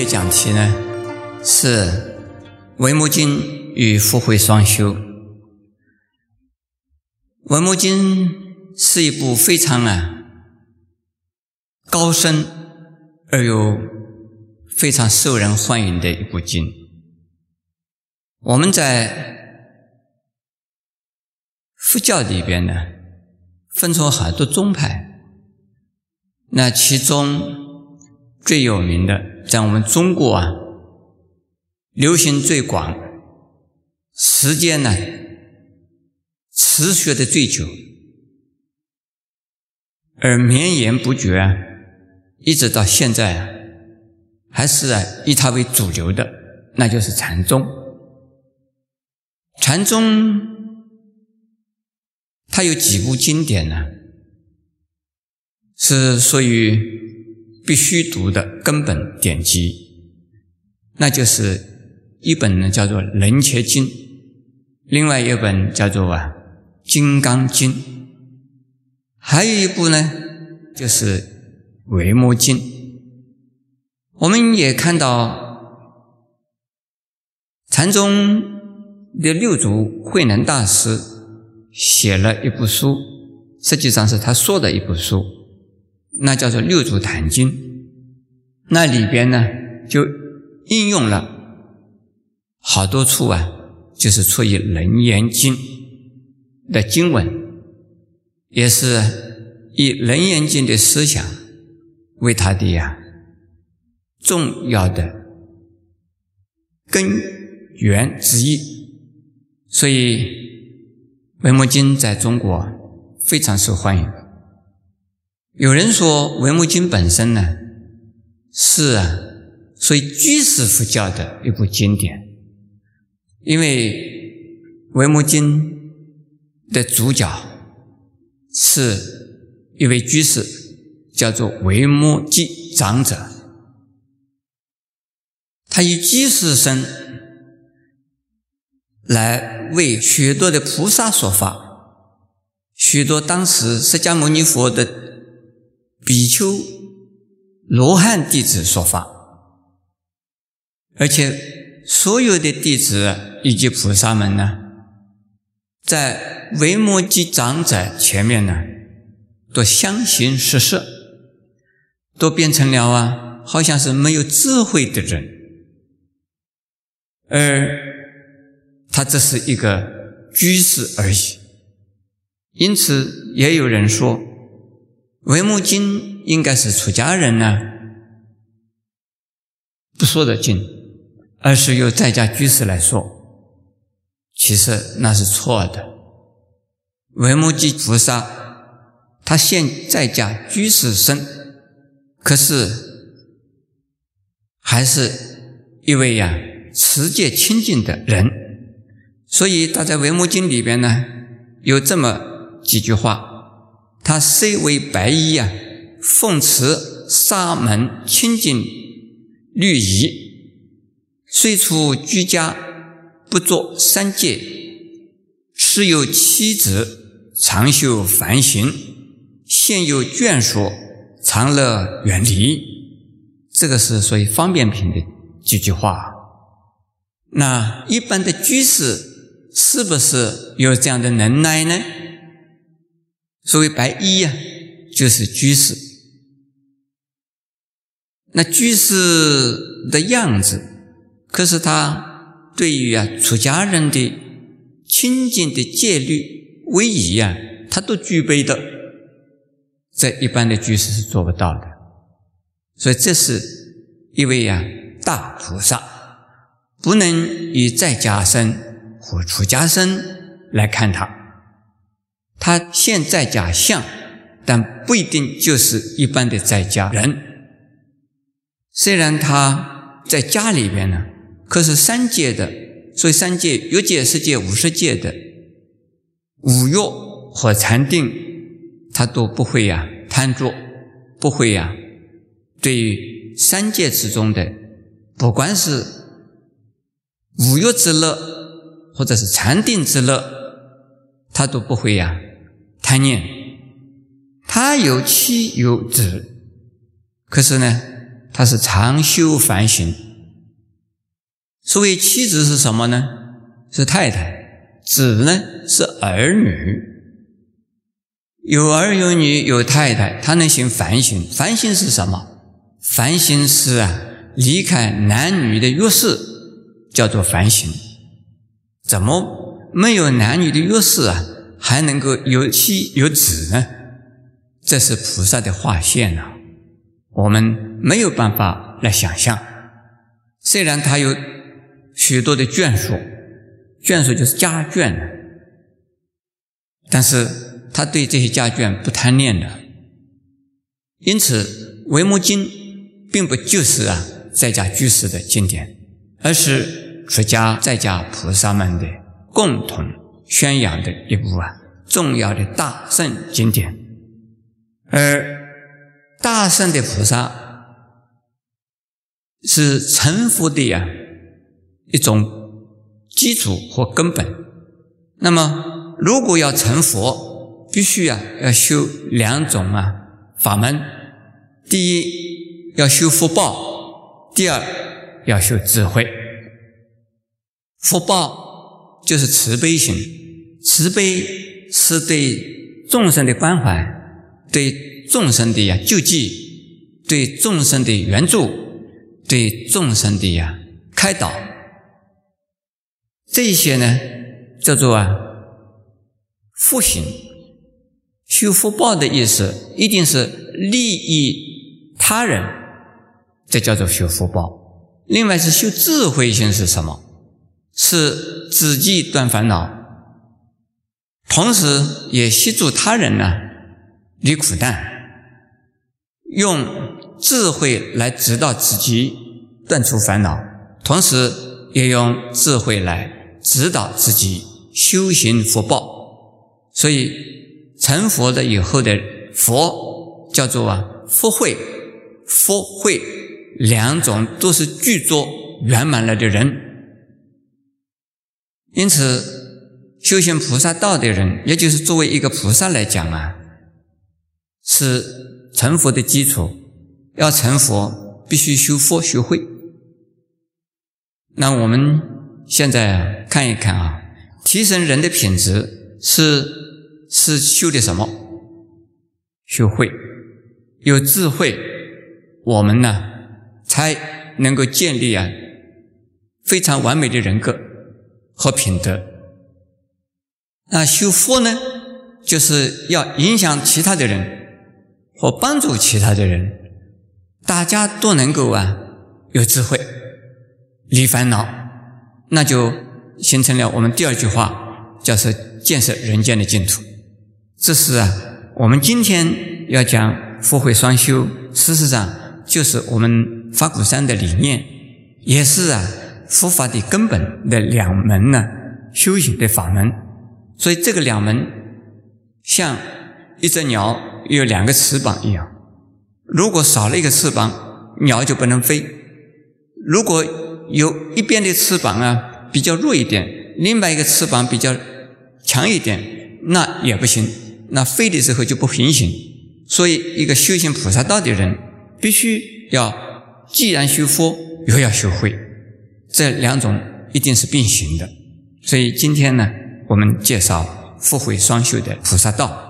们今天的讲题呢是《文摩经》与《福慧双修》。《文摩经》是一部非常啊高深而又非常受人欢迎的一部经。我们在佛教里边呢，分出好多宗派，那其中最有名的。在我们中国啊，流行最广，时间呢持续的最久，而绵延不绝啊，一直到现在啊，还是啊以它为主流的，那就是禅宗。禅宗它有几部经典呢，是属于。必须读的根本典籍，那就是一本呢，叫做《楞伽经》，另外一本叫做啊《金刚经》，还有一部呢，就是《维摩经》。我们也看到禅宗的六祖慧能大师写了一部书，实际上是他说的一部书。那叫做《六祖坛经》，那里边呢就应用了好多处啊，就是出于《楞严经》的经文，也是以《楞严经》的思想为他的呀重要的根源之一，所以《维摩经》在中国非常受欢迎。有人说，《维摩经》本身呢是啊，属于居士佛教的一部经典，因为《维摩经》的主角是一位居士，叫做维摩诘长者，他以居士身来为许多的菩萨说法，许多当时释迦牟尼佛的。比丘、罗汉弟子说法，而且所有的弟子以及菩萨们呢，在维摩诘长者前面呢，都相形失色，都变成了啊，好像是没有智慧的人，而他只是一个居士而已。因此，也有人说。维摩经应该是出家人呢不说的经，而是由在家居士来说。其实那是错的。维摩诘菩萨他现在家居士身，可是还是一位呀持戒清净的人。所以他在维摩经里边呢有这么几句话。他虽为白衣啊，奉持沙门清净律仪，虽出居家，不作三界，持有妻子，常修梵行，现有眷属，常乐远离。这个是属于方便品的几句话。那一般的居士是不是有这样的能耐呢？所谓白衣呀，就是居士。那居士的样子，可是他对于啊出家人的清净的戒律、威仪呀，他都具备的。这一般的居士是做不到的。所以这是一位呀大菩萨，不能以在家身或出家身来看他。他现在假象，但不一定就是一般的在家人。虽然他在家里边呢，可是三界的，所以三界有界、十界、五十界的五欲和禅定，他都不会呀贪着，不会呀。对于三界之中的，不管是五欲之乐，或者是禅定之乐，他都不会呀。贪念，他有妻有子，可是呢，他是常修反省。所谓妻子是什么呢？是太太，子呢是儿女。有儿有女有太太，他能行反省。反省是什么？反省是啊，离开男女的约束，叫做反省。怎么没有男女的约束啊，还能够有妻有子呢？这是菩萨的划线呐，我们没有办法来想象。虽然他有许多的眷属，眷属就是家眷，但是他对这些家眷不贪恋的。因此，《维摩经》并不就是啊在家居士的经典，而是出家在家菩萨们的共同宣扬的一部啊重要的大圣经典。而大圣的菩萨是成佛的呀一种基础或根本。那么，如果要成佛，必须啊要修两种啊法门：第一要修福报，第二要修智慧。福报就是慈悲心，慈悲是对众生的关怀。对众生的呀救济，对众生的援助，对众生的呀开导，这些呢叫做啊福行。修福报的意思，一定是利益他人，这叫做修福报。另外是修智慧心是什么？是自己断烦恼，同时也协助他人呢。离苦难，用智慧来指导自己断除烦恼，同时也用智慧来指导自己修行福报。所以成佛的以后的佛叫做啊福慧、福慧两种都是具足圆满了的人。因此，修行菩萨道的人，也就是作为一个菩萨来讲啊。是成佛的基础，要成佛必须修佛学会。那我们现在看一看啊，提升人的品质是是修的什么？学会，有智慧，我们呢才能够建立啊非常完美的人格和品德。那修佛呢，就是要影响其他的人。或帮助其他的人，大家都能够啊有智慧，离烦恼，那就形成了我们第二句话，叫做建设人间的净土。这是啊，我们今天要讲福慧双修，事实上就是我们法鼓山的理念，也是啊佛法的根本的两门呢修行的法门。所以这个两门像一只鸟。有两个翅膀一样，如果少了一个翅膀，鸟就不能飞；如果有一边的翅膀啊比较弱一点，另外一个翅膀比较强一点，那也不行，那飞的时候就不平行。所以，一个修行菩萨道的人，必须要既然修佛，又要学会，这两种一定是并行的。所以今天呢，我们介绍福慧双修的菩萨道。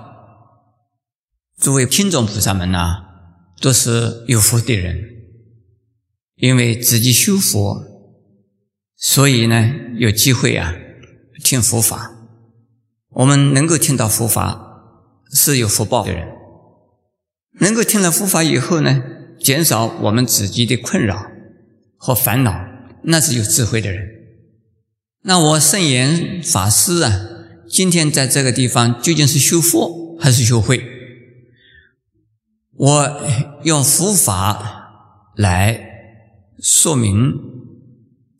诸位听众菩萨们呐，都是有福的人，因为自己修佛，所以呢有机会啊听佛法。我们能够听到佛法，是有福报的人。能够听了佛法以后呢，减少我们自己的困扰和烦恼，那是有智慧的人。那我圣严法师啊，今天在这个地方究竟是修佛还是修慧？我用佛法来说明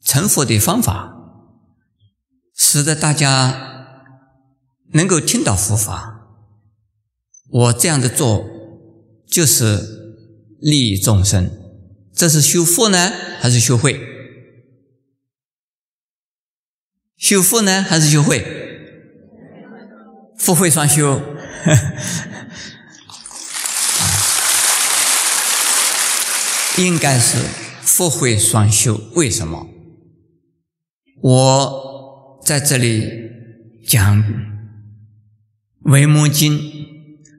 成佛的方法，使得大家能够听到佛法。我这样的做就是利益众生。这是修佛呢，还是修慧？修复呢，还是修慧？福慧双修。应该是福慧双修。为什么？我在这里讲《维摩经》，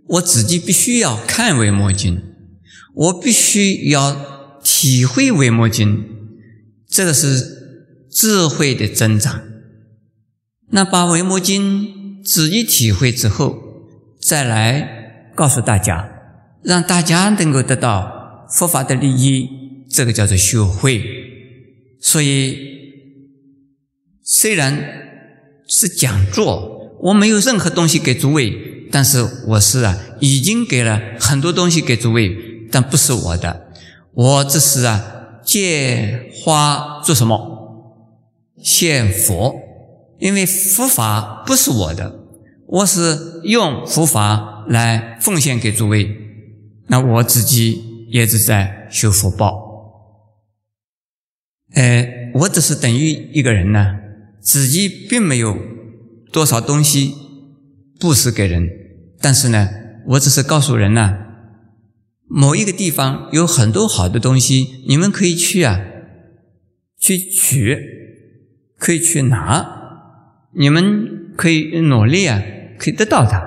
我自己必须要看《维摩经》，我必须要体会《维摩经》，这个是智慧的增长。那把《维摩经》自己体会之后，再来告诉大家，让大家能够得到佛法的利益，这个叫做修慧。所以。虽然是讲座，我没有任何东西给诸位，但是我是啊，已经给了很多东西给诸位，但不是我的。我这是啊，借花做什么？献佛，因为佛法不是我的，我是用佛法来奉献给诸位。那我自己也是在修福报。呃，我只是等于一个人呢。自己并没有多少东西布施给人，但是呢，我只是告诉人呢，某一个地方有很多好的东西，你们可以去啊，去取，可以去拿，你们可以努力啊，可以得到它。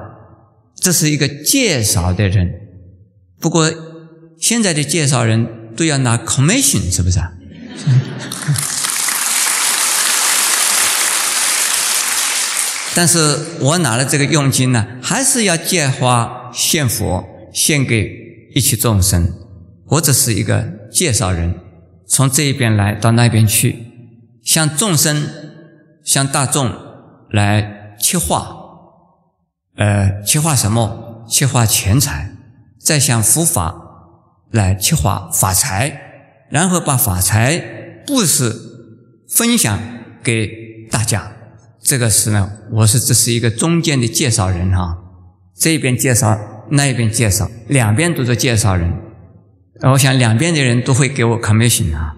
这是一个介绍的人，不过现在的介绍人都要拿 commission，是不是啊？但是我拿了这个佣金呢，还是要借花献佛，献给一切众生。我只是一个介绍人，从这一边来到那边去，向众生、向大众来切化，呃，切化什么？切化钱财，再向佛法来切化法财，然后把法财布施分享给大家。这个是呢，我是这是一个中间的介绍人哈，这边介绍，那边介绍，两边都是介绍人。我想两边的人都会给我 commission 啊。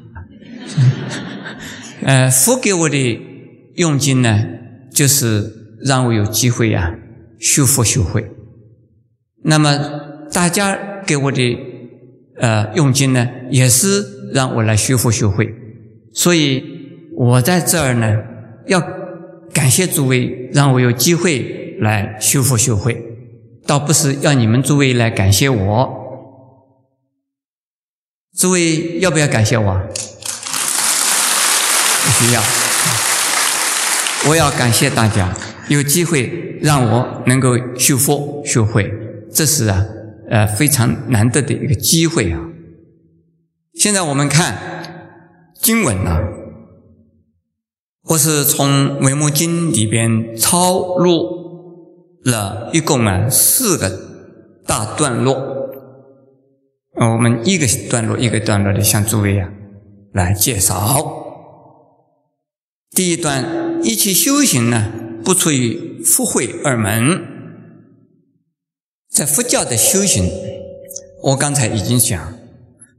呃，佛给我的佣金呢，就是让我有机会呀修佛修慧。那么大家给我的呃佣金呢，也是让我来修佛修慧。所以我在这儿呢，要。感谢诸位，让我有机会来修复修慧，倒不是要你们诸位来感谢我。诸位要不要感谢我？不需要。我要感谢大家，有机会让我能够修复修慧，这是啊，呃，非常难得的一个机会啊。现在我们看经文啊。我是从《维摩经》里边抄录了一共啊四个大段落，我们一个段落一个段落的向诸位啊来介绍。第一段，一切修行呢，不出于福慧二门。在佛教的修行，我刚才已经讲，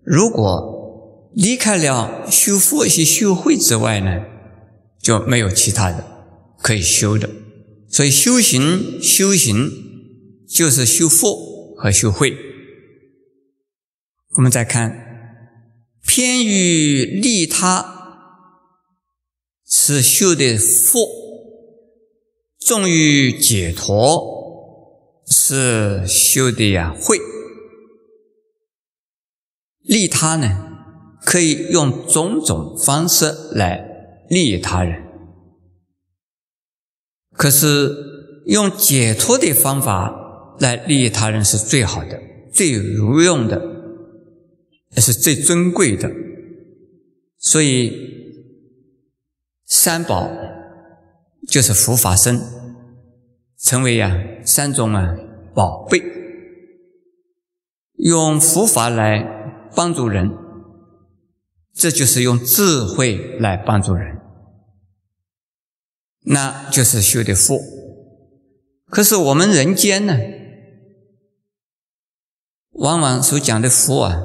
如果离开了修福一些修慧之外呢？就没有其他的可以修的，所以修行修行就是修佛和修慧。我们再看，偏于利他是修的福，重于解脱是修的呀慧。利他呢，可以用种种方式来。利益他人，可是用解脱的方法来利益他人是最好的、最有用的，也是最尊贵的。所以，三宝就是佛法僧，成为呀三种啊宝贝，用佛法来帮助人，这就是用智慧来帮助人。那就是修的福，可是我们人间呢，往往所讲的福啊，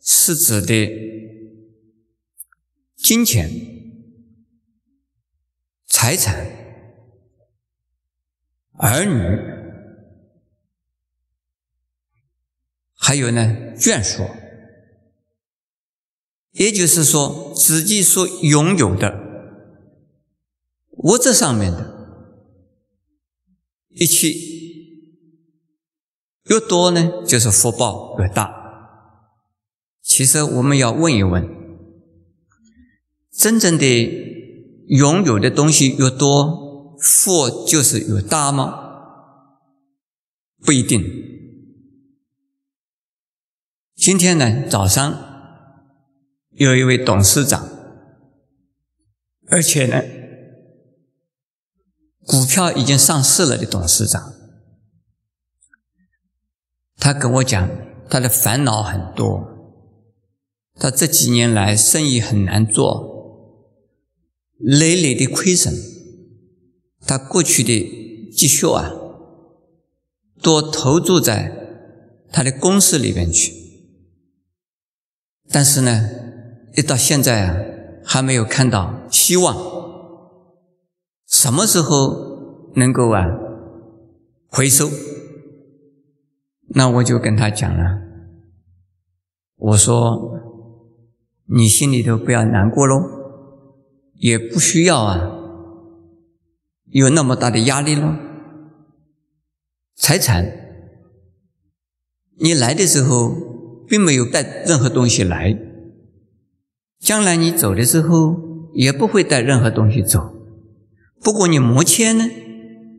是指的金钱、财产、儿女，还有呢眷属，也就是说，自己所拥有的物质上面的一切越多呢，就是福报越大。其实我们要问一问：真正的拥有的东西越多，福就是越大吗？不一定。今天呢，早上。有一位董事长，而且呢，股票已经上市了的董事长，他跟我讲，他的烦恼很多，他这几年来生意很难做，累累的亏损，他过去的积蓄啊，都投注在他的公司里边去，但是呢。一到现在啊，还没有看到希望。什么时候能够啊回收？那我就跟他讲了，我说你心里头不要难过喽，也不需要啊有那么大的压力了。财产，你来的时候并没有带任何东西来。将来你走的时候也不会带任何东西走，不过你目前呢，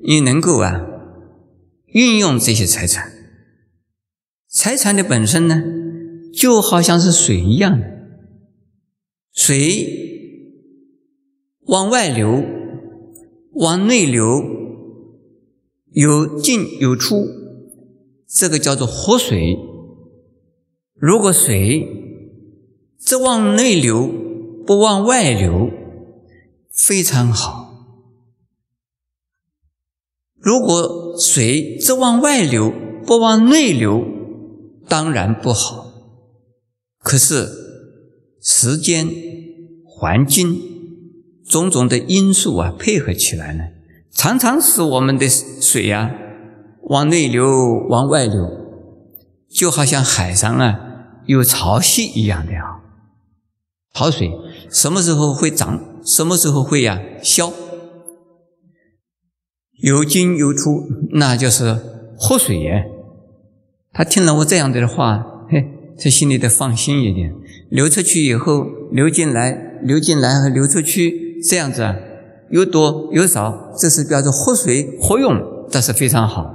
你能够啊运用这些财产，财产的本身呢，就好像是水一样的，水往外流，往内流，有进有出，这个叫做活水。如果水，只往内流，不往外流，非常好。如果水只往外流，不往内流，当然不好。可是时间、环境种种的因素啊，配合起来呢，常常使我们的水呀往内流、往外流，就好像海上啊有潮汐一样的啊。潮水什么时候会涨？什么时候会呀消？有进有出，那就是活水耶。他听了我这样的话，嘿，他心里得放心一点。流出去以后，流进来，流进来和流出去，这样子啊，有多有少，这是表示活水活用，这是非常好。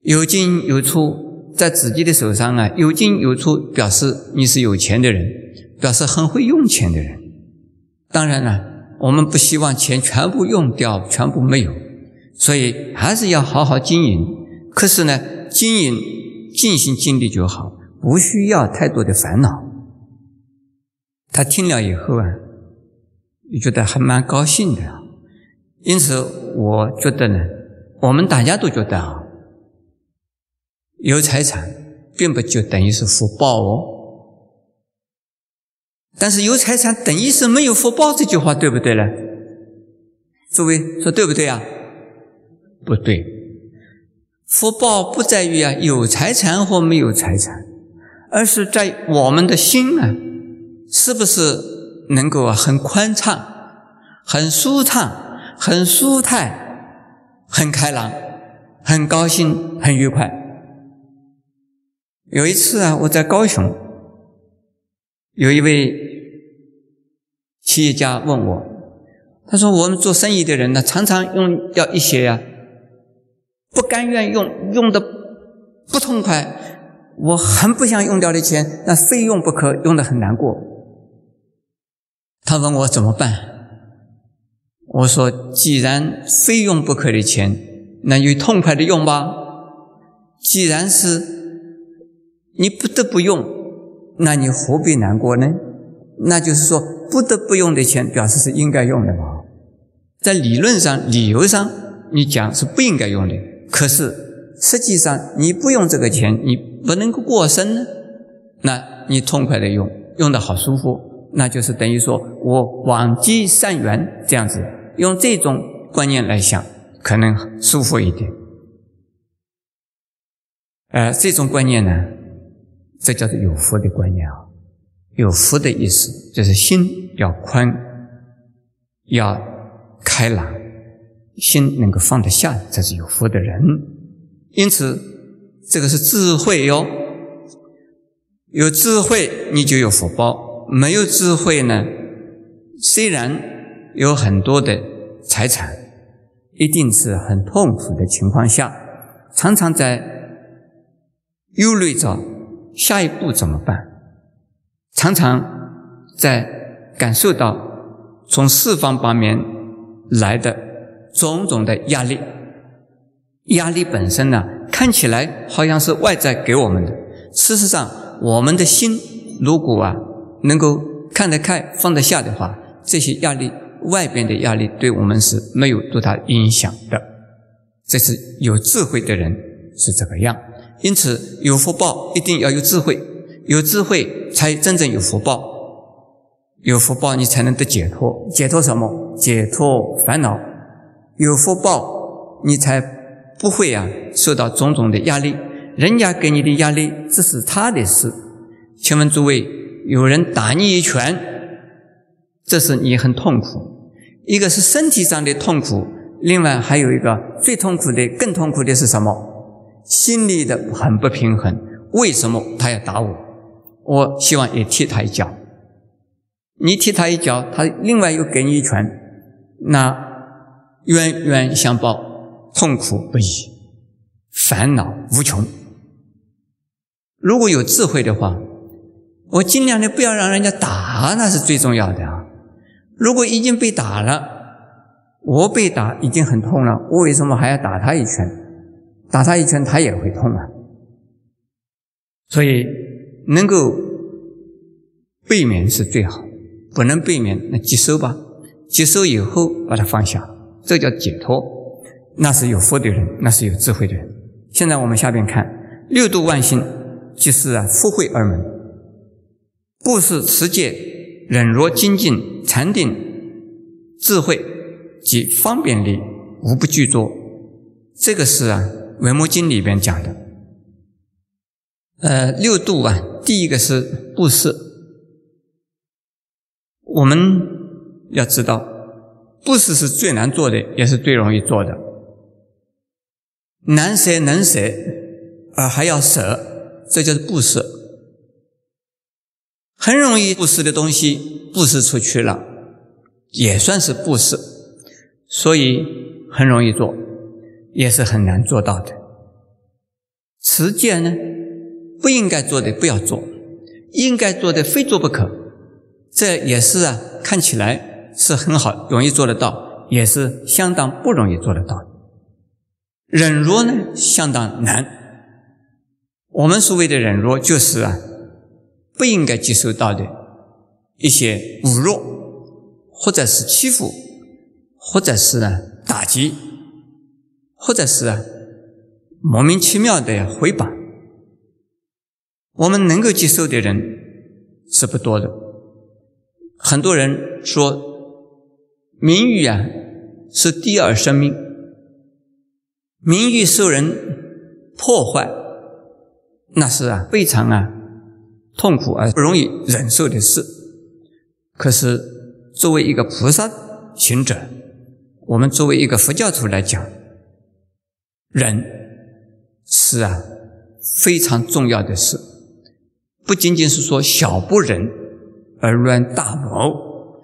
有进有出，在自己的手上啊，有进有出，表示你是有钱的人。表示很会用钱的人，当然了，我们不希望钱全部用掉，全部没有，所以还是要好好经营。可是呢，经营尽心尽力就好，不需要太多的烦恼。他听了以后啊，也觉得还蛮高兴的。因此，我觉得呢，我们大家都觉得啊，有财产并不就等于是福报哦。但是有财产等于是没有福报，这句话对不对呢？诸位说对不对啊？不对，福报不在于啊有财产或没有财产，而是在我们的心啊，是不是能够很宽敞、很舒畅、很舒泰、很开朗、很高兴、很愉快。有一次啊，我在高雄，有一位。企业家问我：“他说，我们做生意的人呢，常常用掉一些呀，不甘愿用，用的不痛快，我很不想用掉的钱，那非用不可，用的很难过。”他问我怎么办？我说：“既然非用不可的钱，那就痛快的用吧。既然是你不得不用，那你何必难过呢？那就是说。”不得不用的钱，表示是应该用的嘛？在理论上、理由上，你讲是不应该用的。可是实际上，你不用这个钱，你不能够过生呢。那你痛快的用，用的好舒服，那就是等于说我往积善缘这样子，用这种观念来想，可能舒服一点。呃，这种观念呢，这叫做有福的观念啊。有福的意思，就是心要宽，要开朗，心能够放得下，这是有福的人。因此，这个是智慧哟。有智慧，你就有福报；没有智慧呢，虽然有很多的财产，一定是很痛苦的情况下，常常在忧虑着下一步怎么办，常常在感受到从四方八面来的种种的压力。压力本身呢，看起来好像是外在给我们的，事实上。我们的心如果啊能够看得开、放得下的话，这些压力、外边的压力对我们是没有多大影响的。这是有智慧的人是这个样。因此，有福报一定要有智慧，有智慧才真正有福报。有福报，你才能得解脱。解脱什么？解脱烦恼。有福报，你才不会啊受到种种的压力。人家给你的压力，这是他的事。请问诸位，有人打你一拳，这是你很痛苦。一个是身体上的痛苦，另外还有一个最痛苦的、更痛苦的是什么？心里的很不平衡。为什么他要打我？我希望也踢他一脚。你踢他一脚，他另外又给你一拳，那冤冤相报，痛苦不已，烦恼无穷。如果有智慧的话，我尽量的不要让人家打，那是最重要的啊。如果已经被打了，我被打已经很痛了，我为什么还要打他一拳？打他一拳，他也会痛啊。所以能够避免是最好，不能避免那接受吧。接受以后把它放下，这叫解脱。那是有福的人，那是有智慧的人。现在我们下边看六度万行。即是啊，福慧二门，布施、持戒、忍辱、精进、禅定、智慧及方便力，无不具足。这个是啊，《维摩经》里边讲的。呃，六度啊，第一个是布施。我们要知道，布施是最难做的，也是最容易做的。难舍能舍，而还要舍。这就是布施，很容易布施的东西布施出去了，也算是布施，所以很容易做，也是很难做到的。持戒呢，不应该做的不要做，应该做的非做不可，这也是啊，看起来是很好，容易做得到，也是相当不容易做得到。忍辱呢，相当难。我们所谓的忍辱，就是啊，不应该接受到的一些侮辱，或者是欺负，或者是呢打击，或者是啊莫名其妙的回谤。我们能够接受的人是不多的。很多人说，名誉啊是第二生命，名誉受人破坏。那是啊，非常啊痛苦而不容易忍受的事。可是作为一个菩萨行者，我们作为一个佛教徒来讲，忍是啊非常重要的事。不仅仅是说小不忍而乱大谋，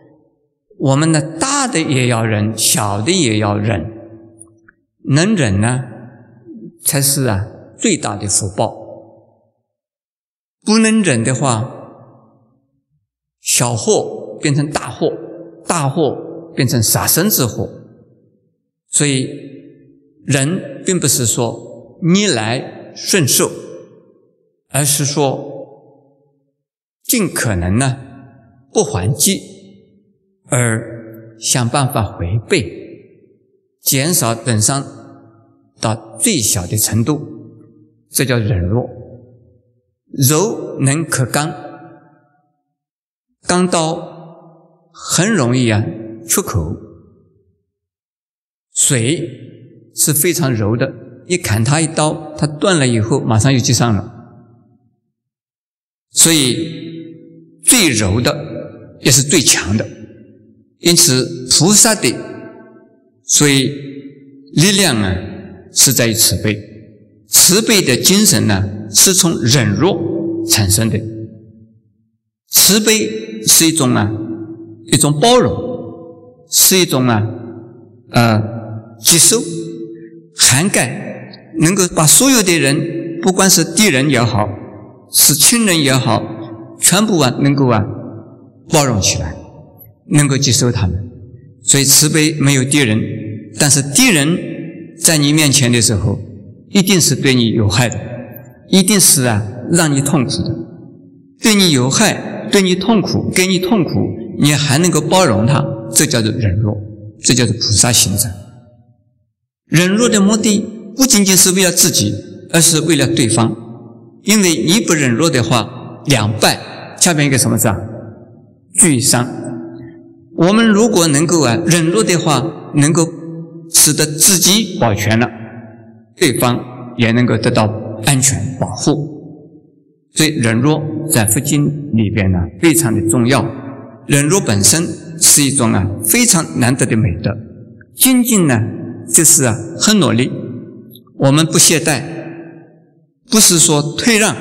我们呢大的也要忍，小的也要忍。能忍呢，才是啊最大的福报。不能忍的话，小祸变成大祸，大祸变成杀身之祸。所以，人并不是说逆来顺受，而是说尽可能呢不还击，而想办法回避，减少损伤到最小的程度，这叫忍弱。柔能克刚，钢刀很容易啊出口。水是非常柔的，一砍它一刀，它断了以后马上又接上了。所以最柔的，也是最强的。因此，菩萨的所以力量啊，是在于慈悲。慈悲的精神呢，是从忍弱产生的。慈悲是一种啊，一种包容，是一种啊，呃，接受、涵盖，能够把所有的人，不管是敌人也好，是亲人也好，全部啊，能够啊，包容起来，能够接受他们。所以慈悲没有敌人，但是敌人在你面前的时候。一定是对你有害的，一定是啊让你痛苦的，对你有害，对你痛苦，给你痛苦，你还能够包容他，这叫做忍弱，这叫做菩萨行者。忍弱的目的不仅仅是为了自己，而是为了对方，因为你不忍弱的话，两败，下面一个什么字啊？俱伤。我们如果能够啊忍弱的话，能够使得自己保全了。对方也能够得到安全保护，所以忍弱在佛经里边呢非常的重要。忍弱本身是一种啊非常难得的美德。精进呢就是啊很努力，我们不懈怠，不是说退让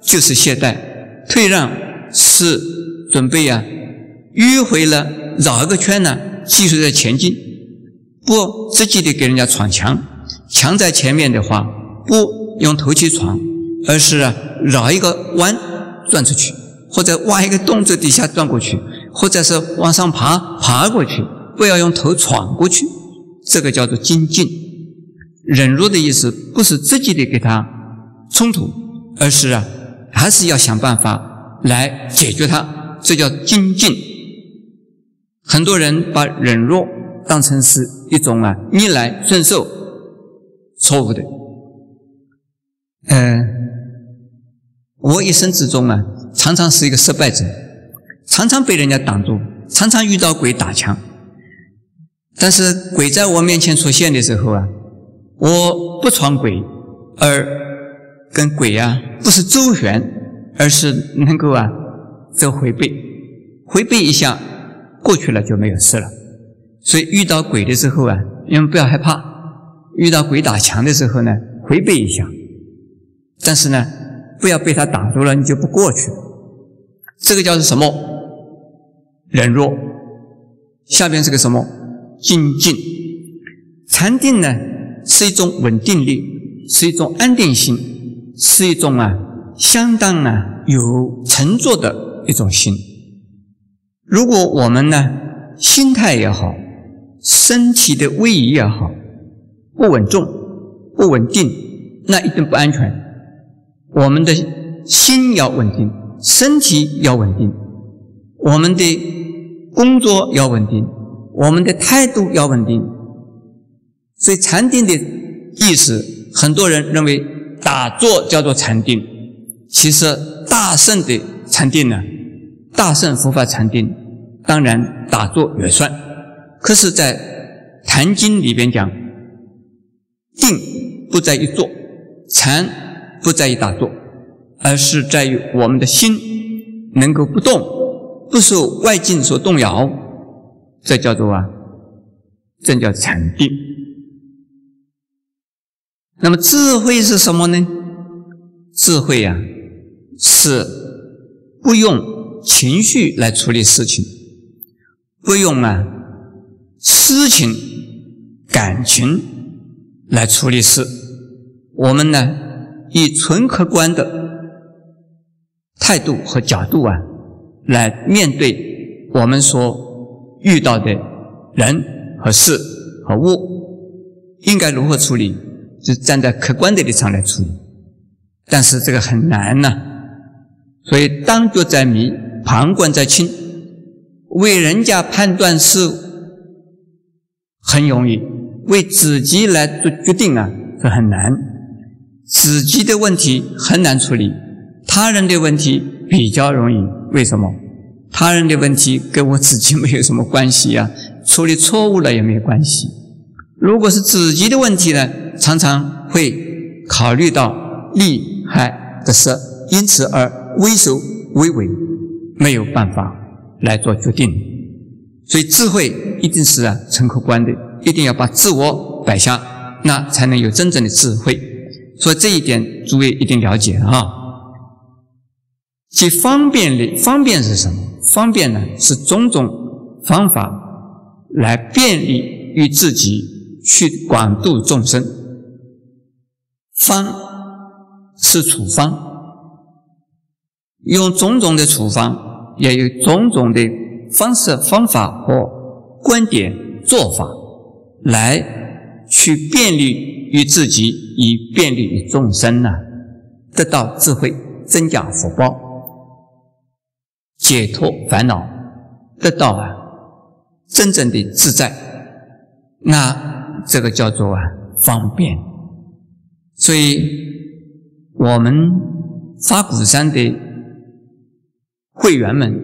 就是懈怠，退让是准备啊迂回了绕一个圈呢继续在前进，不积极的给人家闯墙。墙在前面的话，不用头去闯，而是绕一个弯转出去，或者挖一个洞在底下钻过去，或者是往上爬爬过去，不要用头闯过去。这个叫做精进。忍辱的意思不是直接的给他冲突，而是啊还是要想办法来解决它，这叫精进。很多人把忍辱当成是一种啊逆来顺受。错误的，嗯，我一生之中啊，常常是一个失败者，常常被人家挡住，常常遇到鬼打墙。但是鬼在我面前出现的时候啊，我不闯鬼，而跟鬼啊不是周旋，而是能够啊走回避，回避一下过去了就没有事了。所以遇到鬼的时候啊，你们不要害怕。遇到鬼打墙的时候呢，回避一下，但是呢，不要被他挡住了，你就不过去。这个叫做什么？忍弱。下边是个什么？精进。禅定呢，是一种稳定力，是一种安定性，是一种啊，相当啊有沉着的一种心。如果我们呢，心态也好，身体的位移也好。不稳重、不稳定，那一定不安全。我们的心要稳定，身体要稳定，我们的工作要稳定，我们的态度要稳定。所以禅定的意思，很多人认为打坐叫做禅定，其实大圣的禅定呢，大圣佛法禅定，当然打坐也算。可是，在《坛经》里边讲。定不在于坐，禅不在于打坐，而是在于我们的心能够不动，不受外境所动摇，这叫做啊，这叫禅定。那么智慧是什么呢？智慧啊，是不用情绪来处理事情，不用啊私情感情。来处理事，我们呢以纯客观的态度和角度啊，来面对我们所遇到的人和事和物，应该如何处理？就站在客观的立场来处理。但是这个很难呐，所以当局在迷，旁观在清，为人家判断事很容易。为自己来做决定啊，是很难。自己的问题很难处理，他人的问题比较容易。为什么？他人的问题跟我自己没有什么关系呀，处理错误了也没有关系。如果是自己的问题呢，常常会考虑到利害得失，因此而畏首畏尾，没有办法来做决定。所以智慧一定是啊纯客观的，一定要把自我摆下，那才能有真正的智慧。所以这一点诸位一定了解啊。其方便的方便是什么？方便呢是种种方法来便利于自己去广度众生。方是处方，用种种的处方，也有种种的方式、方法和观点、做法，来去便利于自己，以便利于众生呢，得到智慧，增加福报，解脱烦恼，得到啊真正的自在，那这个叫做啊方便。所以，我们法鼓山的会员们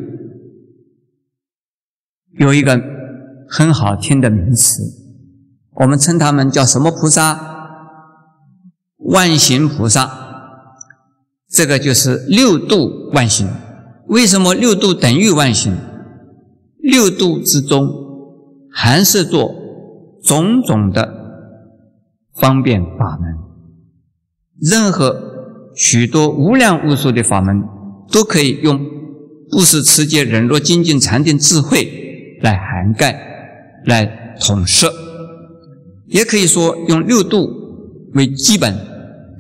有一个很好听的名词，我们称他们叫什么菩萨？万行菩萨。这个就是六度万行。为什么六度等于万行？六度之中含摄着种种的方便法门。任何许多无量无数的法门，都可以用布施、持戒、忍辱、精进、禅定、智慧来涵盖、来统摄，也可以说用六度为基本，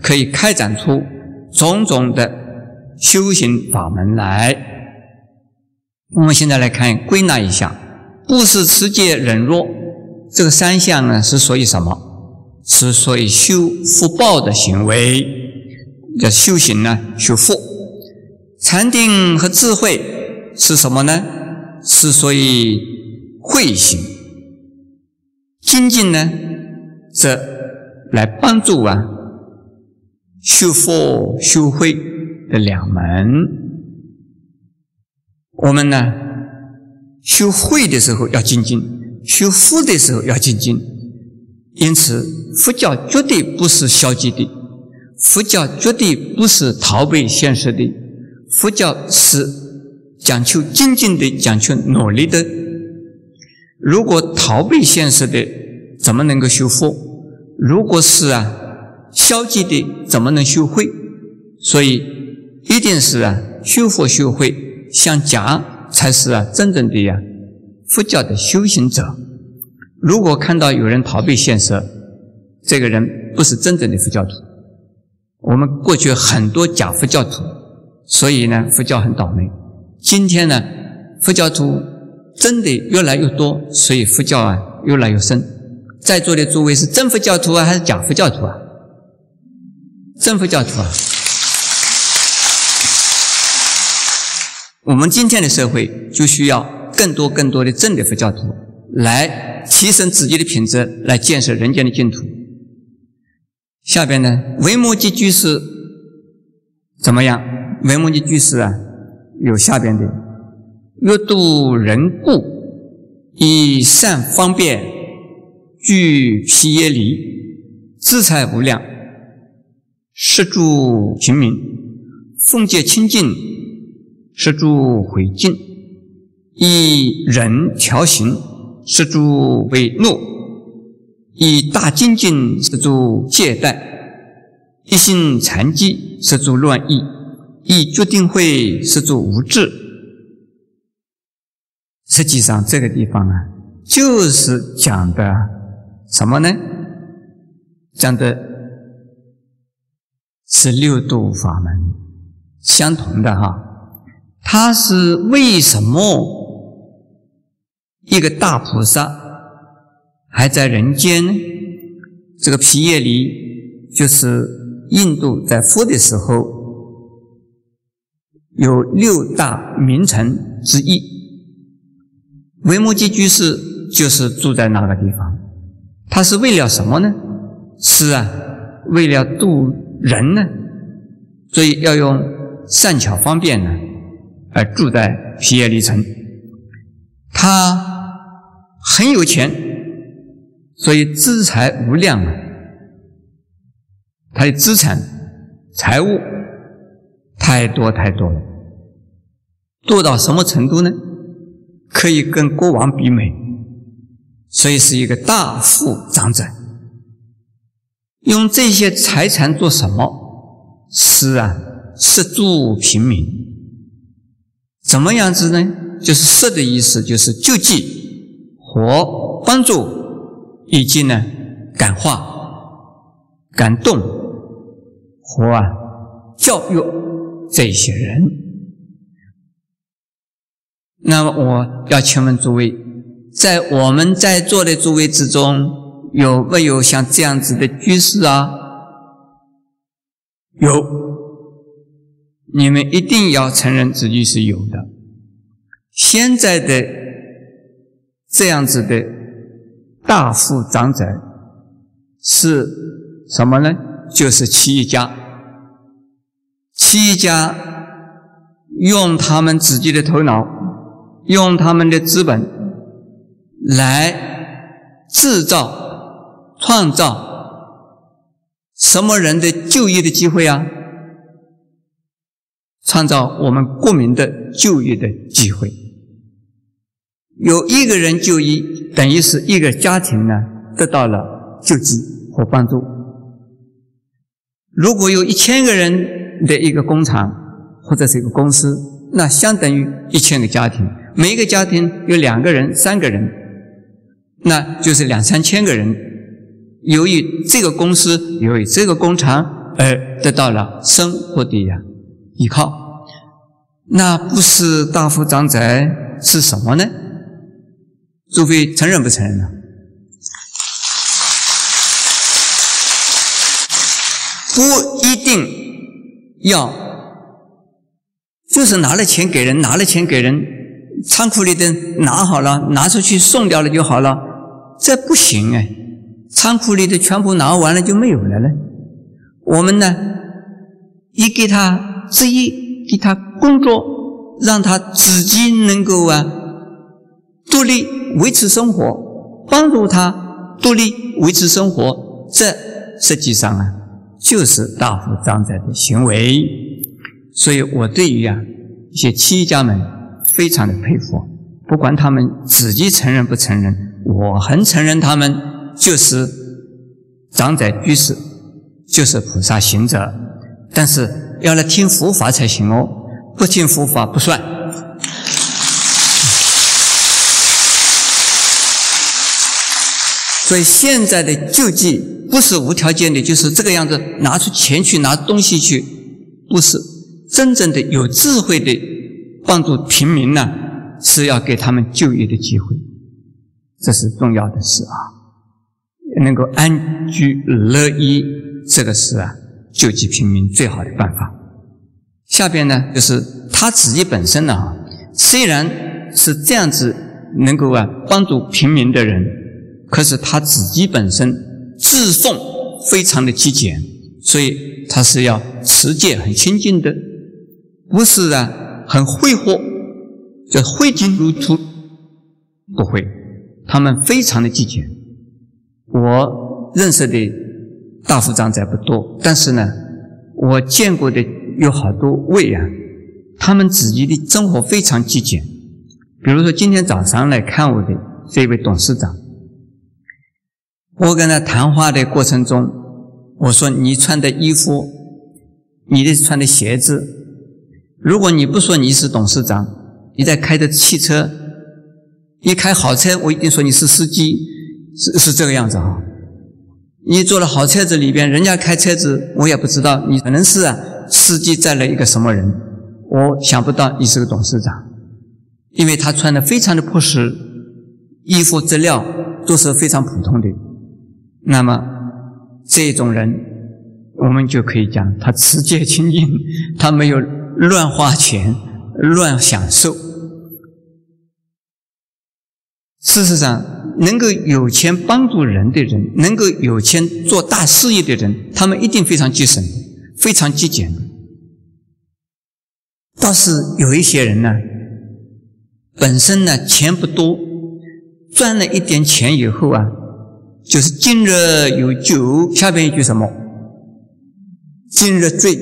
可以开展出种种的修行法门来。我们现在来看归纳一下：布施、持戒、忍辱这个三项呢，是属于什么？是属于修福报的行为，叫修行呢，修福。禅定和智慧是什么呢？是属于慧行。精进呢，则来帮助啊修福修慧的两门。我们呢，修慧的时候要精进，修福的时候要精进。因此，佛教绝对不是消极的，佛教绝对不是逃避现实的，佛教是讲求精进的，讲求努力的。如果逃避现实的，怎么能够修佛？如果是啊消极的，怎么能修慧？所以，一定是啊修佛修慧相夹，才是啊真正的呀佛教的修行者。如果看到有人逃避现实，这个人不是真正的佛教徒。我们过去很多假佛教徒，所以呢，佛教很倒霉。今天呢，佛教徒真的越来越多，所以佛教啊越来越深。在座的诸位是真佛教徒啊，还是假佛教徒啊？真佛教徒啊！我们今天的社会就需要更多更多的正的佛教徒来。提升自己的品质，来建设人间的净土。下边呢，维摩诘居士怎么样？维摩诘居士啊，有下边的：阅度人故，以善方便，具皮耶离，资财无量，施诸平民，奉戒清净，施诸毁净，以人调行。施诸为怒，以大精进施诸懈怠，一心禅机施诸乱意，以决定会施诸无智。实际上，这个地方啊，就是讲的什么呢？讲的是六度法门，相同的哈。它是为什么？一个大菩萨还在人间呢，这个皮叶里就是印度在佛的时候有六大名城之一。维摩诘居士就是住在那个地方，他是为了什么呢？是啊，为了度人呢，所以要用善巧方便呢，而住在皮耶里城。他。很有钱，所以资财无量啊！他的资产、财物太多太多了。多到什么程度呢？可以跟国王比美，所以是一个大富长者。用这些财产做什么？是啊，施助平民。怎么样子呢？就是施的意思，就是救济和帮助，以及呢感化、感动和啊教育这些人。那么我要请问诸位，在我们在座的诸位之中。有没有像这样子的居士啊？有，你们一定要承认自己是有的。现在的这样子的大富长者是什么呢？就是企业家。企业家用他们自己的头脑，用他们的资本来制造。创造什么人的就业的机会啊？创造我们国民的就业的机会。有一个人就医，等于是一个家庭呢得到了救济和帮助。如果有一千个人的一个工厂或者是一个公司，那相当于一千个家庭，每一个家庭有两个人、三个人，那就是两三千个人。由于这个公司，由于这个工厂而得到了生活的呀依靠，那不是大富长者是什么呢？诸位承认不承认呢？不一定要，就是拿了钱给人，拿了钱给人，仓库里的拿好了，拿出去送掉了就好了，这不行哎。仓库里的全部拿完了就没有了呢。我们呢，一给他职业，给他工作，让他自己能够啊独立维持生活，帮助他独立维持生活，这实际上啊就是大富长者的行为。所以我对于啊一些企业家们非常的佩服，不管他们自己承认不承认，我很承认他们。就是长者居士，就是菩萨行者，但是要来听佛法才行哦，不听佛法不算。所以现在的救济不是无条件的，就是这个样子，拿出钱去拿东西去，不是真正的有智慧的帮助平民呢，是要给他们就业的机会，这是重要的事啊。能够安居乐业，这个是啊救济平民最好的办法。下边呢，就是他自己本身呢，虽然是这样子能够啊帮助平民的人，可是他自己本身自奉非常的极简，所以他是要持戒很清净的，不是啊很挥霍，就挥金如土，不会，他们非常的极简。我认识的大富长者不多，但是呢，我见过的有好多位啊，他们自己的生活非常极简。比如说今天早上来看我的这位董事长，我跟他谈话的过程中，我说你穿的衣服，你的穿的鞋子，如果你不说你是董事长，你在开的汽车，一开好车，我一定说你是司机。是是这个样子啊！你坐了好车子里边，人家开车子，我也不知道你可能是啊司机载了一个什么人，我想不到你是个董事长，因为他穿的非常的朴实，衣服质料都是非常普通的。那么这种人，我们就可以讲他持戒清净，他没有乱花钱、乱享受。事实上。能够有钱帮助人的人，能够有钱做大事业的人，他们一定非常节省，非常节俭。倒是有一些人呢，本身呢钱不多，赚了一点钱以后啊，就是今日有酒，下边一句什么？今日醉，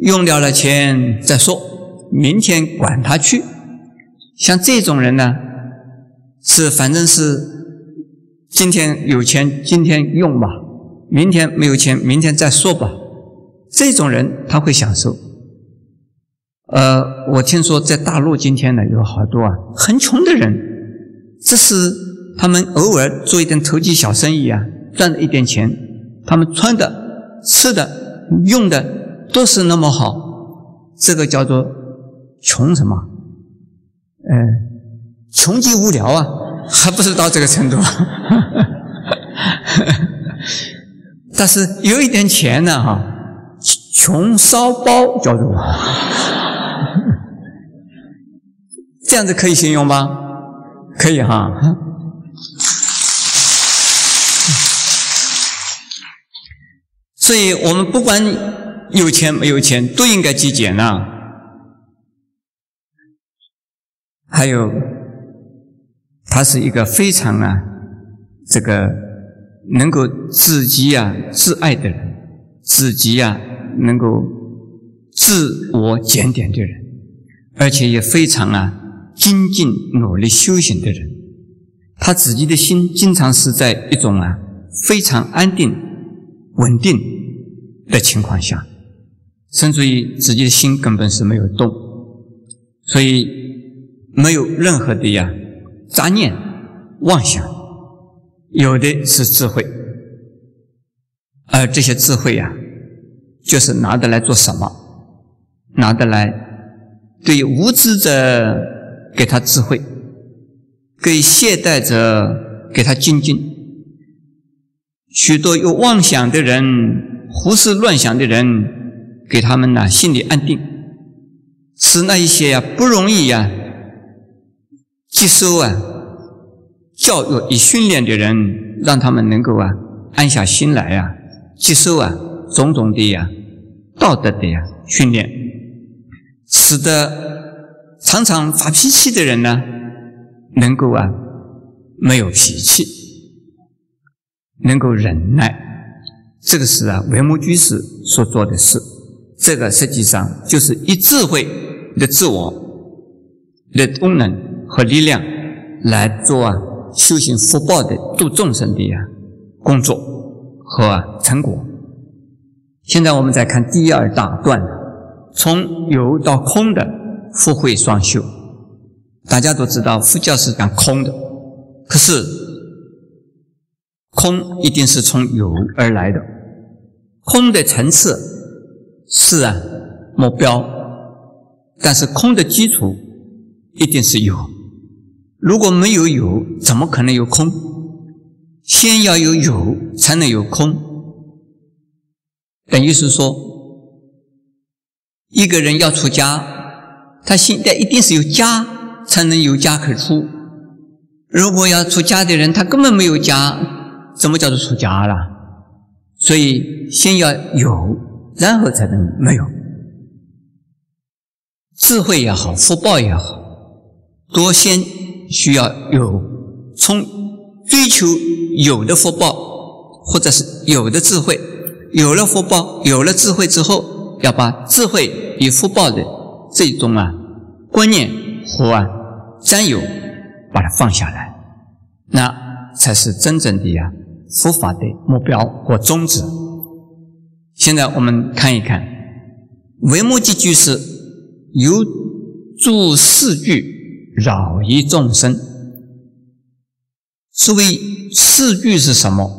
用掉了钱再说，明天管他去。像这种人呢，是反正是今天有钱今天用吧，明天没有钱明天再说吧。这种人他会享受。呃，我听说在大陆今天呢有好多啊很穷的人，这是他们偶尔做一点投机小生意啊，赚了一点钱，他们穿的、吃的、用的都是那么好，这个叫做穷什么？哎，穷极无聊啊，还不是到这个程度。但是有一点钱呢，哈，穷烧包叫做，这样子可以形容吗？可以哈。所以我们不管有钱没有钱，都应该节俭呐。还有，他是一个非常啊，这个能够自己啊自爱的人，自己啊能够自我检点的人，而且也非常啊精进努力修行的人。他自己的心经常是在一种啊非常安定、稳定的情况下，甚至于自己的心根本是没有动，所以。没有任何的呀杂念妄想，有的是智慧，而这些智慧呀，就是拿得来做什么？拿得来对无知者给他智慧，给懈怠者给他精进。许多有妄想的人、胡思乱想的人，给他们呢心里安定，使那一些呀不容易呀。接收啊，教育与训练的人，让他们能够啊安下心来啊，接受啊种种的呀道德的呀训练，使得常常发脾气的人呢，能够啊没有脾气，能够忍耐。这个是啊维摩居士所做的事，这个实际上就是以智慧的自我的功能。和力量来做修行福报的度众生的呀工作和成果。现在我们再看第二大段，从有到空的福慧双修。大家都知道佛教是讲空的，可是空一定是从有而来的。空的层次是啊目标，但是空的基础一定是有。如果没有有，怎么可能有空？先要有有，才能有空。等于是说，一个人要出家，他现在一定是有家，才能有家可出。如果要出家的人，他根本没有家，怎么叫做出家了？所以，先要有，然后才能没有。智慧也好，福报也好，多先。需要有从追求有的福报，或者是有的智慧，有了福报，有了智慧之后，要把智慧与福报的这种啊观念和啊占有，把它放下来，那才是真正的呀佛法的目标或宗旨。现在我们看一看，为目的句是有诸四句。扰益众生，所谓四句是什么？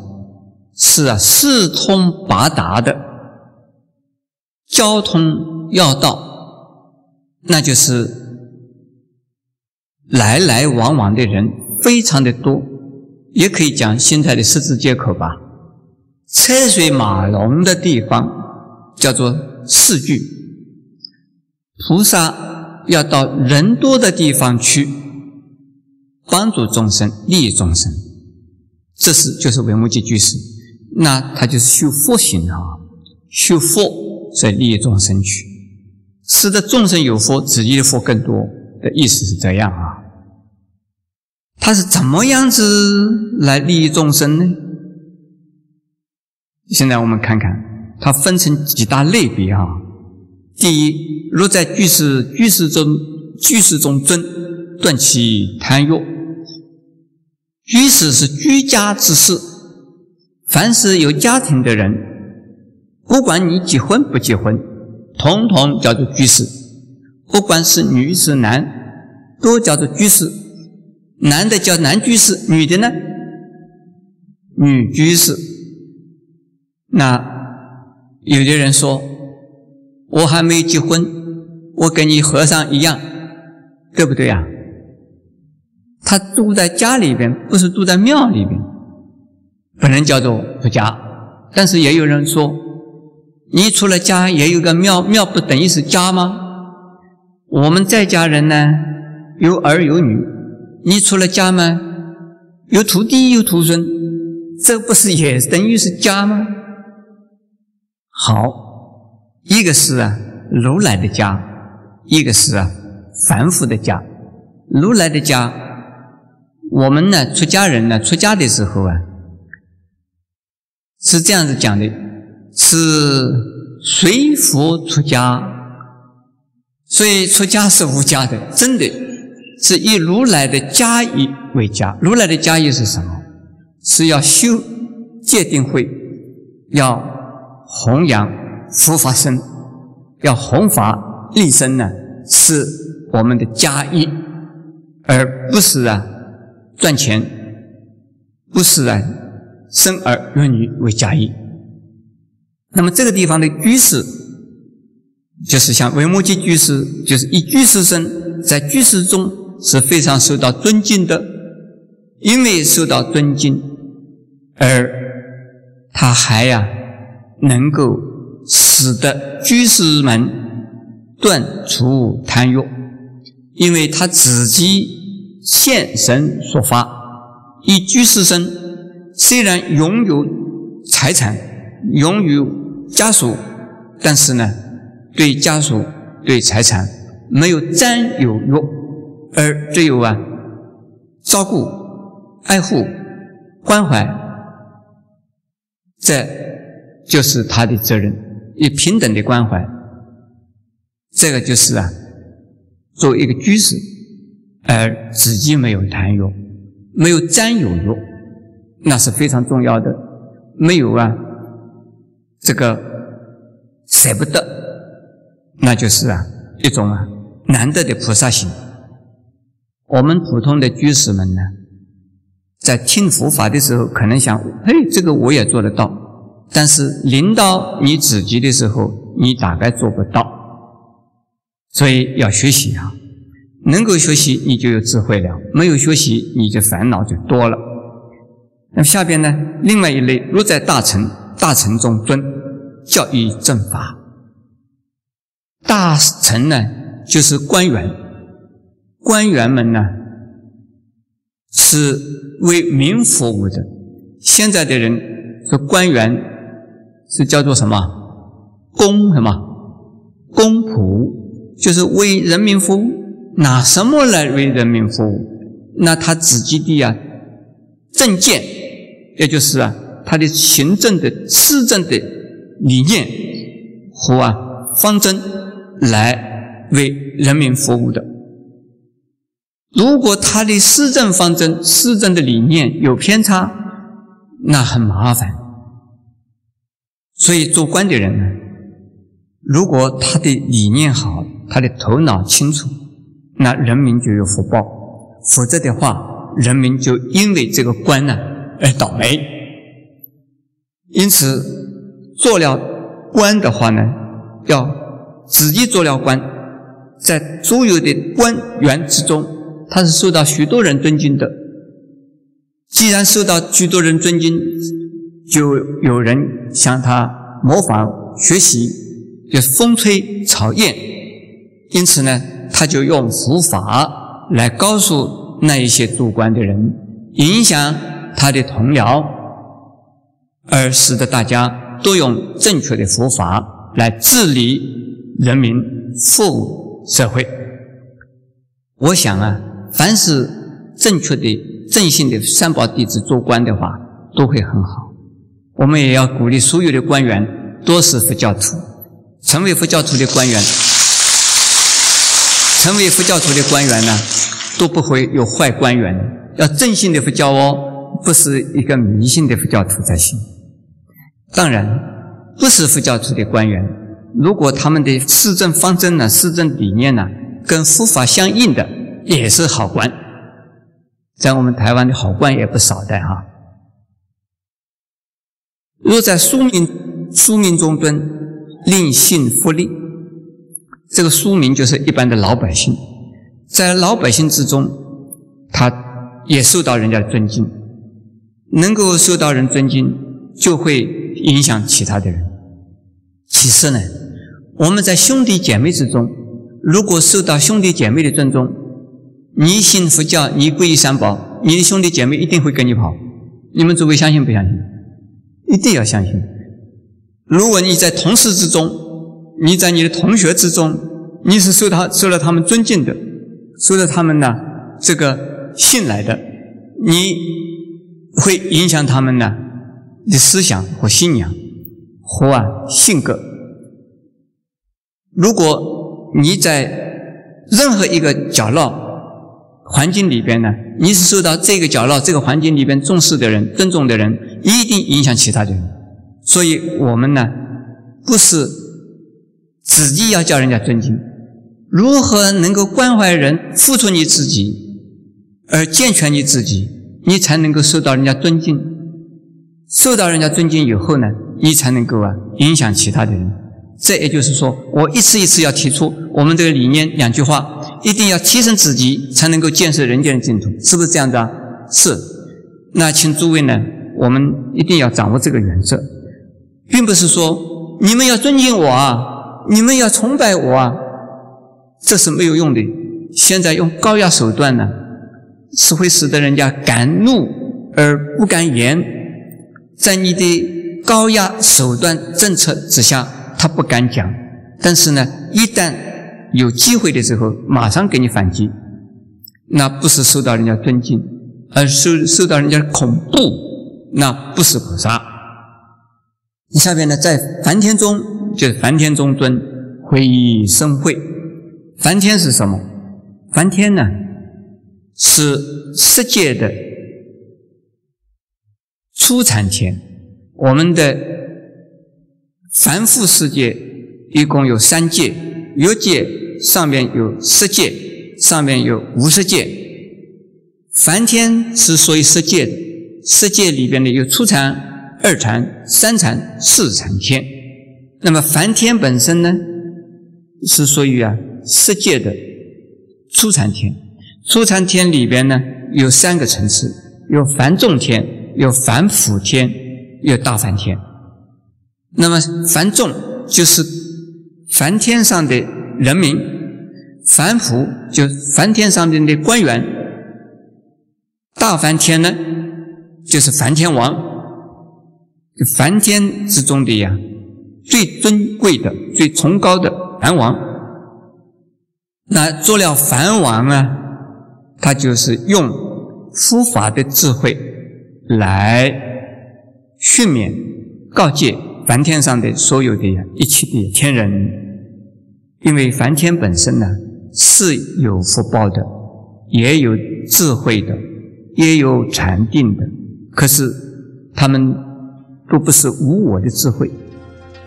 是啊，四通八达的交通要道，那就是来来往往的人非常的多，也可以讲现在的十字街口吧，车水马龙的地方叫做四句，菩萨。要到人多的地方去帮助众生、利益众生，这是就是为目的居士。那他就是修佛行啊，修佛所以利益众生去，使得众生有福，自己的福更多的意思是这样啊。他是怎么样子来利益众生呢？现在我们看看，它分成几大类别啊。第一，若在居士居士中居士中尊，断其贪欲。居士是居家之事，凡是有家庭的人，不管你结婚不结婚，统统叫做居士。不管是女是男，都叫做居士。男的叫男居士，女的呢，女居士。那有的人说，我还没结婚，我跟你和尚一样，对不对呀？他住在家里边，不是住在庙里边，不能叫做出家。但是也有人说，你除了家也有个庙，庙不等于是家吗？我们在家人呢，有儿有女，你除了家吗？有徒弟有徒孙，这不是也等于是家吗？好，一个是啊如来的家，一个是啊凡夫的家。如来的家。我们呢，出家人呢，出家的时候啊，是这样子讲的：是随佛出家，所以出家是无家的，真的是以如来的家义为家。如来的家义是什么？是要修戒定慧，要弘扬佛法身，要弘法利身呢，是我们的家业，而不是啊。赚钱不是啊，生儿育女为家业。那么这个地方的居士，就是像维摩诘居士，就是以居士身在居士中是非常受到尊敬的。因为受到尊敬，而他还呀能够使得居士们断除贪欲，因为他自己。现身说法，以居士身，虽然拥有财产，拥有家属，但是呢，对家属、对财产没有占有欲，而只有啊照顾、爱护、关怀，这就是他的责任，以平等的关怀，这个就是啊，作为一个居士。而自己没有贪欲，没有占有欲，那是非常重要的。没有啊，这个舍不得，那就是啊一种啊难得的菩萨心。我们普通的居士们呢，在听佛法的时候，可能想：嘿，这个我也做得到。但是临到你自己的时候，你大概做不到。所以要学习啊。能够学习，你就有智慧了；没有学习，你就烦恼就多了。那么下边呢？另外一类，若在大臣，大臣中尊，教育正法。大臣呢，就是官员，官员们呢，是为民服务的。现在的人说官员是叫做什么？公什么？公仆，就是为人民服务。拿什么来为人民服务？那他自己的啊政见，也就是啊他的行政的施政的理念和啊方针来为人民服务的。如果他的施政方针、施政的理念有偏差，那很麻烦。所以做官的人呢，如果他的理念好，他的头脑清楚。那人民就有福报，否则的话，人民就因为这个官呢而倒霉。因此，做了官的话呢，要自己做了官，在所有的官员之中，他是受到许多人尊敬的。既然受到许多人尊敬，就有人向他模仿学习，就是风吹草燕。因此呢。他就用佛法来告诉那一些做官的人，影响他的同僚，而使得大家都用正确的佛法来治理人民、服务社会。我想啊，凡是正确的、正信的三宝弟子做官的话，都会很好。我们也要鼓励所有的官员多是佛教徒，成为佛教徒的官员，成为佛教徒的官员呢，都不会有坏官员，要正信的佛教哦，不是一个迷信的佛教徒才行。当然，不是佛教徒的官员，如果他们的施政方针呢、施政理念呢，跟佛法相应的，也是好官。在我们台湾的好官也不少的哈。若在庶民庶民中尊，令信福利，这个庶民就是一般的老百姓，在老百姓之中，他也受到人家的尊敬，能够受到人尊敬，就会影响其他的人。其次呢，我们在兄弟姐妹之中，如果受到兄弟姐妹的尊重，你信佛教，你皈依三宝，你的兄弟姐妹一定会跟你跑。你们诸位相信不相信？一定要相信。如果你在同事之中，你在你的同学之中，你是受他受了他们尊敬的，受了他们呢这个信赖的，你会影响他们呢的思想和信仰和啊性格。如果你在任何一个角落。环境里边呢，你是受到这个角落、这个环境里边重视的人、尊重的人，一定影响其他的人。所以，我们呢，不是自己要叫人家尊敬，如何能够关怀人、付出你自己，而健全你自己，你才能够受到人家尊敬。受到人家尊敬以后呢，你才能够啊影响其他的人。这也就是说，我一次一次要提出我们这个理念两句话。一定要提升自己，才能够建设人间的净土，是不是这样子啊？是。那请诸位呢，我们一定要掌握这个原则，并不是说你们要尊敬我啊，你们要崇拜我啊，这是没有用的。现在用高压手段呢，是会使得人家敢怒而不敢言，在你的高压手段政策之下，他不敢讲。但是呢，一旦有机会的时候，马上给你反击，那不是受到人家尊敬，而受受到人家恐怖，那不是菩萨。下边呢，在梵天中，就是梵天中尊会以生会。梵天是什么？梵天呢，是世界的初产天。我们的凡夫世界一共有三界，欲界。上面有十界，上面有无十界。梵天是属于十界的，十界里边呢有初禅、二禅、三禅、四禅天。那么梵天本身呢，是属于啊十界的初禅天。初禅天里边呢有三个层次，有梵众天，有梵辅天，有大梵天。那么梵众就是梵天上的。人民，凡夫就梵天上面的官员，大梵天呢，就是梵天王，梵天之中的呀，最尊贵的、最崇高的梵王。那做了梵王啊，他就是用佛法的智慧来训勉、告诫梵天上的所有的一切的天人。因为梵天本身呢是有福报的，也有智慧的，也有禅定的，可是他们都不是无我的智慧，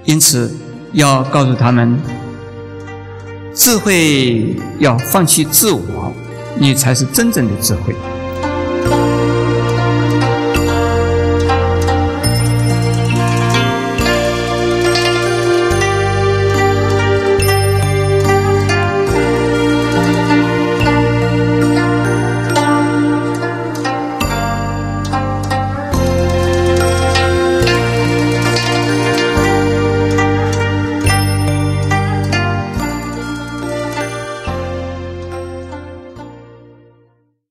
因此要告诉他们，智慧要放弃自我，你才是真正的智慧。